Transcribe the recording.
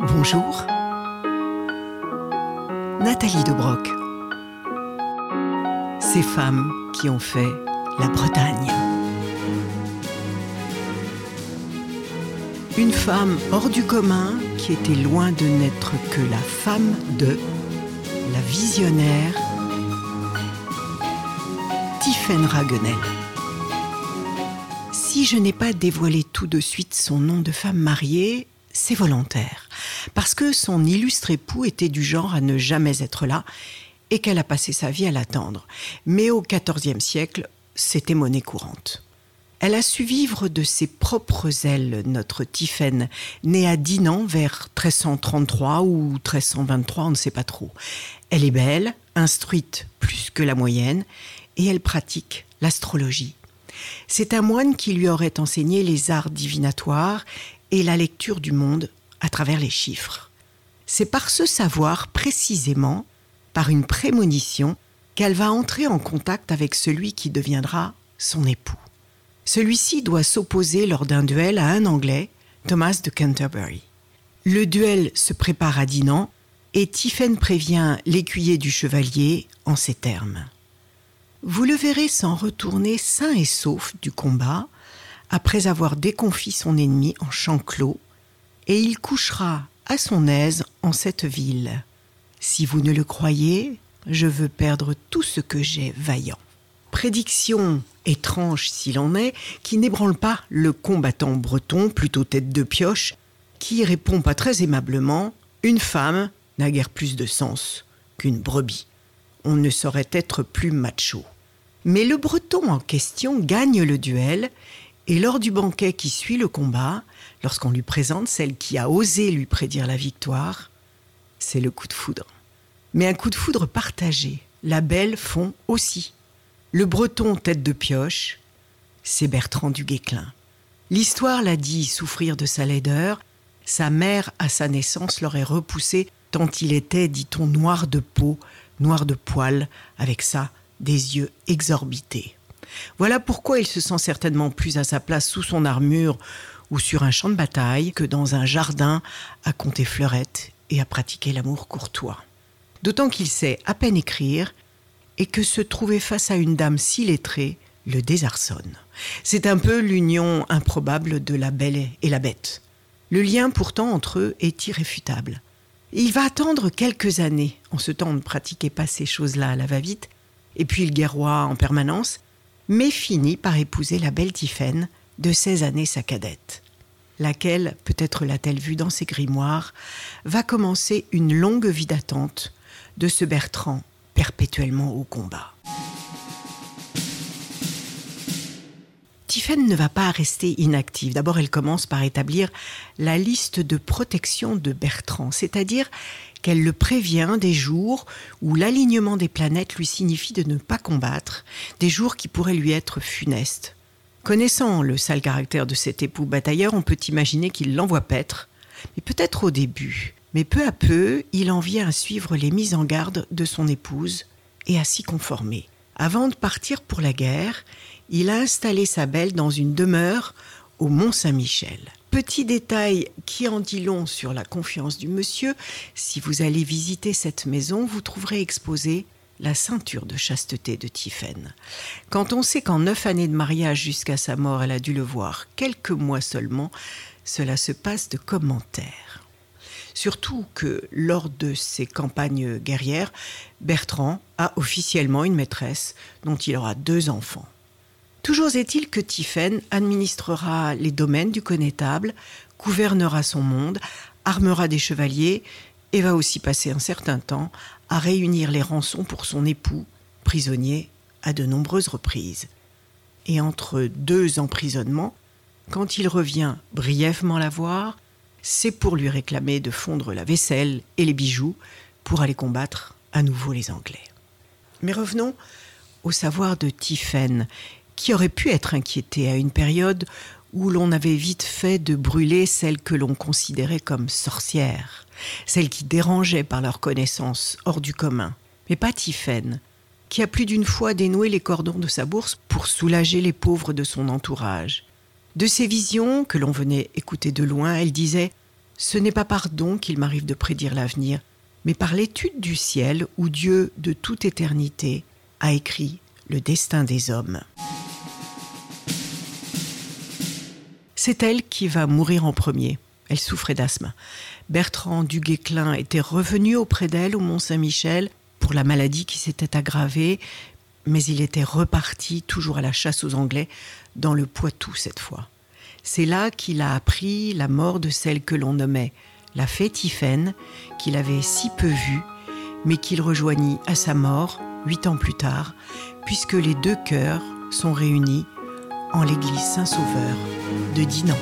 Bonjour. Nathalie de Broc. Ces femmes qui ont fait la Bretagne. Une femme hors du commun qui était loin de n'être que la femme de la visionnaire Tiffaine Raguenel. Si je n'ai pas dévoilé tout de suite son nom de femme mariée, c'est volontaire, parce que son illustre époux était du genre à ne jamais être là et qu'elle a passé sa vie à l'attendre. Mais au XIVe siècle, c'était monnaie courante. Elle a su vivre de ses propres ailes, notre Tiphaine, née à Dinan vers 1333 ou 1323, on ne sait pas trop. Elle est belle, instruite plus que la moyenne, et elle pratique l'astrologie. C'est un moine qui lui aurait enseigné les arts divinatoires et la lecture du monde à travers les chiffres. C'est par ce savoir précisément, par une prémonition, qu'elle va entrer en contact avec celui qui deviendra son époux. Celui-ci doit s'opposer lors d'un duel à un Anglais, Thomas de Canterbury. Le duel se prépare à Dinan et Tiphaine prévient l'écuyer du chevalier en ces termes. Vous le verrez s'en retourner sain et sauf du combat après avoir déconfit son ennemi en champ clos, et il couchera à son aise en cette ville. Si vous ne le croyez, je veux perdre tout ce que j'ai vaillant. Prédiction étrange s'il en est, qui n'ébranle pas le combattant breton, plutôt tête de pioche, qui répond pas très aimablement Une femme n'a guère plus de sens qu'une brebis. On ne saurait être plus macho. Mais le breton en question gagne le duel, et lors du banquet qui suit le combat, lorsqu'on lui présente celle qui a osé lui prédire la victoire, c'est le coup de foudre. Mais un coup de foudre partagé. La belle fond aussi. Le breton tête de pioche, c'est Bertrand du Guesclin. L'histoire l'a dit souffrir de sa laideur. Sa mère, à sa naissance, l'aurait repoussé tant il était, dit-on, noir de peau, noir de poils, avec ça, des yeux exorbités. Voilà pourquoi il se sent certainement plus à sa place sous son armure ou sur un champ de bataille que dans un jardin à compter fleurettes et à pratiquer l'amour courtois. D'autant qu'il sait à peine écrire et que se trouver face à une dame si lettrée le désarçonne. C'est un peu l'union improbable de la belle et la bête. Le lien pourtant entre eux est irréfutable. Il va attendre quelques années, en ce temps on ne pratiquait pas ces choses-là à la va-vite, et puis le guerroie en permanence, mais finit par épouser la belle Tiphaine, de 16 années sa cadette. Laquelle, peut-être l'a-t-elle vue dans ses grimoires, va commencer une longue vie d'attente de ce Bertrand perpétuellement au combat. Tiphaine ne va pas rester inactive. D'abord, elle commence par établir la liste de protection de Bertrand, c'est-à-dire qu'elle le prévient des jours où l'alignement des planètes lui signifie de ne pas combattre, des jours qui pourraient lui être funestes. Connaissant le sale caractère de cet époux batailleur, on peut imaginer qu'il l'envoie paître, mais peut-être au début. Mais peu à peu, il en vient à suivre les mises en garde de son épouse et à s'y conformer. Avant de partir pour la guerre, il a installé sa belle dans une demeure au Mont Saint-Michel. Petit détail qui en dit long sur la confiance du monsieur, si vous allez visiter cette maison, vous trouverez exposée la ceinture de chasteté de Tiphaine. Quand on sait qu'en neuf années de mariage jusqu'à sa mort, elle a dû le voir quelques mois seulement, cela se passe de commentaires. Surtout que lors de ses campagnes guerrières, Bertrand a officiellement une maîtresse dont il aura deux enfants. Toujours est-il que Tiphaine administrera les domaines du connétable, gouvernera son monde, armera des chevaliers et va aussi passer un certain temps à réunir les rançons pour son époux, prisonnier à de nombreuses reprises. Et entre deux emprisonnements, quand il revient brièvement la voir, c'est pour lui réclamer de fondre la vaisselle et les bijoux pour aller combattre à nouveau les Anglais. Mais revenons au savoir de Tiphaine qui aurait pu être inquiété à une période où l'on avait vite fait de brûler celles que l'on considérait comme sorcières, celles qui dérangeaient par leur connaissance hors du commun, mais pas Tiphaine, qui a plus d'une fois dénoué les cordons de sa bourse pour soulager les pauvres de son entourage. De ces visions que l'on venait écouter de loin, elle disait Ce n'est pas par don qu'il m'arrive de prédire l'avenir, mais par l'étude du ciel où Dieu, de toute éternité, a écrit le destin des hommes. C'est elle qui va mourir en premier. Elle souffrait d'asthme. Bertrand Duguesclin était revenu auprès d'elle au Mont-Saint-Michel pour la maladie qui s'était aggravée, mais il était reparti, toujours à la chasse aux Anglais, dans le Poitou cette fois. C'est là qu'il a appris la mort de celle que l'on nommait la fée Tiphaine, qu'il avait si peu vue, mais qu'il rejoignit à sa mort, huit ans plus tard, puisque les deux cœurs sont réunis en l'église Saint-Sauveur de Dinan.